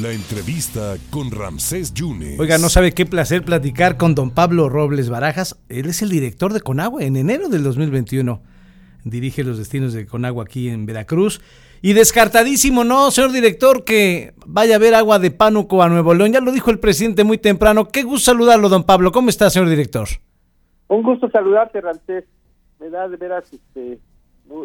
La entrevista con Ramsés Yunes. Oiga, no sabe qué placer platicar con don Pablo Robles Barajas. Él es el director de Conagua en enero del 2021. Dirige los destinos de Conagua aquí en Veracruz. Y descartadísimo, ¿no, señor director, que vaya a haber agua de Pánuco a Nuevo León? Ya lo dijo el presidente muy temprano. Qué gusto saludarlo, don Pablo. ¿Cómo está, señor director? Un gusto saludarte, Ramsés. Me da de veras este,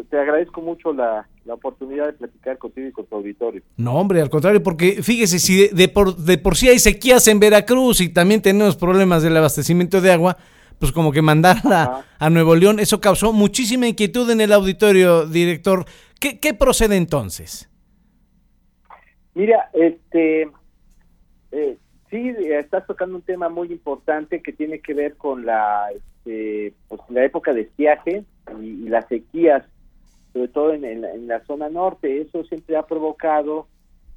te agradezco mucho la, oportunidad de platicar contigo y con tu auditorio. No, hombre, al contrario, porque fíjese, si de, por, de por sí hay sequías en Veracruz y también tenemos problemas del abastecimiento de agua, pues como que mandarla a Nuevo León, eso causó muchísima inquietud en el auditorio, director. ¿Qué, qué procede entonces? Mira, este, eh, sí, estás tocando un tema muy importante que tiene que ver con la, este, pues, la época de estiaje y, y las sequías sobre todo en, la zona norte. Eso siempre ha provocado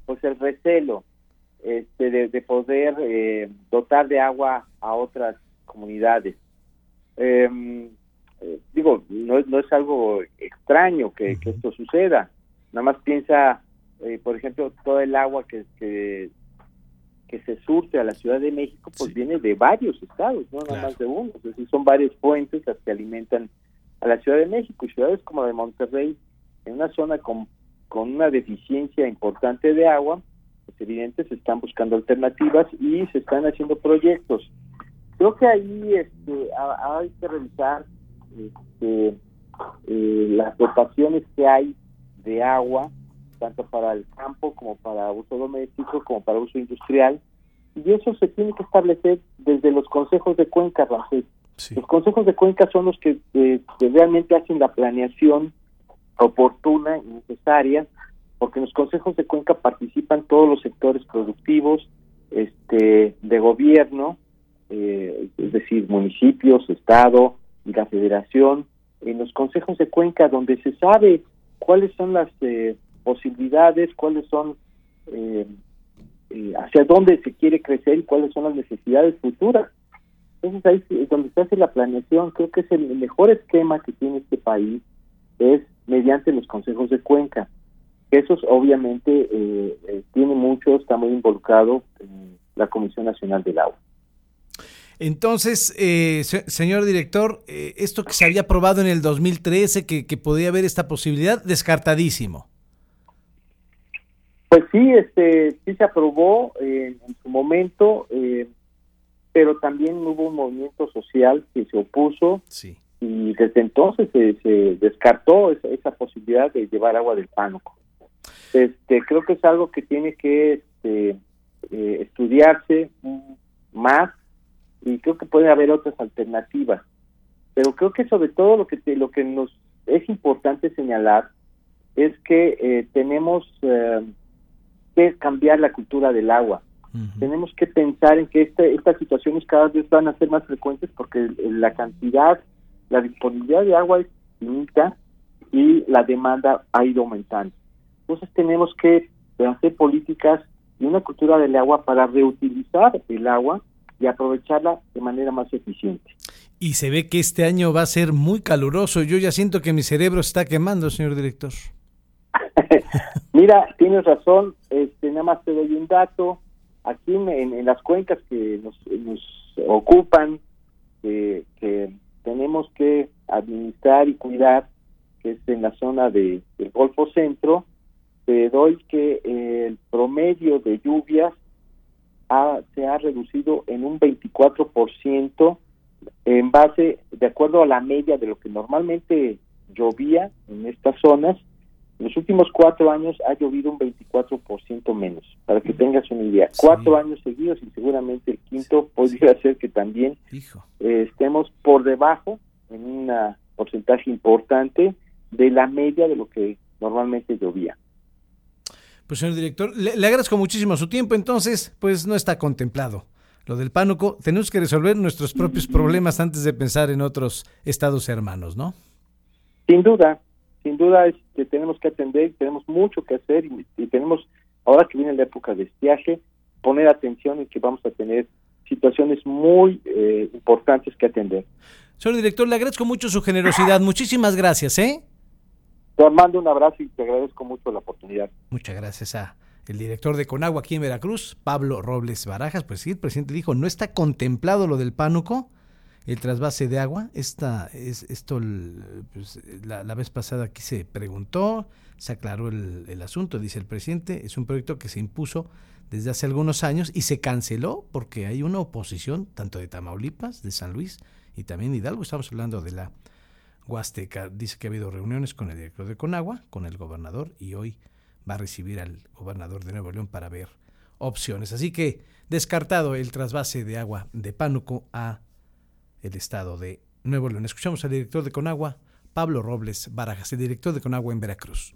pues el recelo este, de, poder eh, dotar de agua a otras comunidades. Em, eh, digo, no, no es algo extraño que, esto suceda. Nada más piensa, eh, por ejemplo, todo el agua que, que, se surte a la Ciudad de México, pues viene de varios estados, no nada más de uno. Es decir, son varios puentes las que alimentan a la Ciudad de México y ciudades como la de Monterrey, en una zona con, una deficiencia importante de agua, pues evidente se están buscando alternativas y se están haciendo proyectos. Creo que ahí este, hay que revisar este, eh, las dotaciones que hay de agua, tanto para el campo como para uso doméstico, como para uso industrial, y eso se tiene que establecer desde los consejos de cuenca, Rafael. Los consejos de cuenca son los que, eh, realmente hacen la planeación oportuna y necesaria, porque en los consejos de cuenca participan todos los sectores productivos este, de gobierno, eh, es decir, municipios, Estado y la Federación. En los consejos de cuenca, donde se sabe cuáles son las eh, posibilidades, cuáles son hacia dónde se quiere crecer y cuáles son las necesidades futuras. Entonces ahí donde se hace la planeación. Creo que es el mejor esquema que tiene este país, es mediante los consejos de cuenca. Esos obviamente eh, eh, tiene mucho, está muy involucrado en la Comisión Nacional del Agua. Entonces, eh, señor director, esto que se había aprobado en el 2013, que, que podía haber esta posibilidad, descartadísimo. Pues sí, este, sí se aprobó en su momento. Pero también hubo un movimiento social que se opuso y desde entonces se, descartó esa, posibilidad de llevar agua del pánuco. Este, creo que es algo que tiene que este, eh, estudiarse más y creo que puede haber otras alternativas. Pero creo que sobre todo lo que lo que nos es importante señalar es que eh, tenemos eh, que cambiar la cultura del agua tenemos que pensar en que este, estas situaciones cada vez van a ser más frecuentes porque la cantidad, la disponibilidad de agua es limita y la demanda ha ido aumentando. Entonces tenemos que hacer políticas y una cultura del agua para reutilizar el agua y aprovecharla de manera más eficiente. Y se ve que este año va a ser muy caluroso. Yo ya siento que mi cerebro está quemando, señor director. Mira, tienes razón. Este, nada más te doy un dato aquí en, las cuencas que nos, ocupan, que tenemos que administrar y cuidar, que es en la zona de, del Golfo Centro, te doy que el promedio de lluvias se ha reducido en un 24% en base, de acuerdo a la media de lo que normalmente llovía en estas zonas, en los últimos cuatro años ha llovido un 24% menos, para que tengas una idea. Cuatro años seguidos y seguramente el quinto podría ser que también eh, estemos por debajo en un porcentaje importante de la media de lo que normalmente llovía. Pues señor director, le, le agradezco muchísimo su tiempo, entonces pues no está contemplado lo del pánuco, tenemos que resolver nuestros propios problemas antes de pensar en otros estados hermanos, ¿no? Sin duda, sin duda es que tenemos que atender, tenemos mucho que hacer y, tenemos, ahora que viene la época de estiaje, poner atención en que vamos a tener situaciones muy eh, importantes que atender. Señor director, le agradezco mucho su generosidad. Muchísimas gracias, ¿eh? Te mando un abrazo y te agradezco mucho la oportunidad. Muchas gracias a el director de Conagua aquí en Veracruz, Pablo Robles Barajas, pues sí, el presidente dijo, no está contemplado lo del pánuco, el trasvase de agua. Esta, es, esto, pues, la, vez pasada aquí se preguntó, se aclaró el, el, asunto, dice el presidente, es un proyecto que se impuso desde hace algunos años y se canceló porque hay una oposición tanto de Tamaulipas, de San Luis y también Hidalgo. Estamos hablando de la Huasteca. Dice que ha habido reuniones con el director de Conagua, con el gobernador y hoy va a recibir al gobernador de Nuevo León para ver opciones. Así que descartado el trasvase de agua de Pánuco a el estado de Nuevo León. Escuchamos al director de Conagua, Pablo Robles Barajas, el director de Conagua en Veracruz.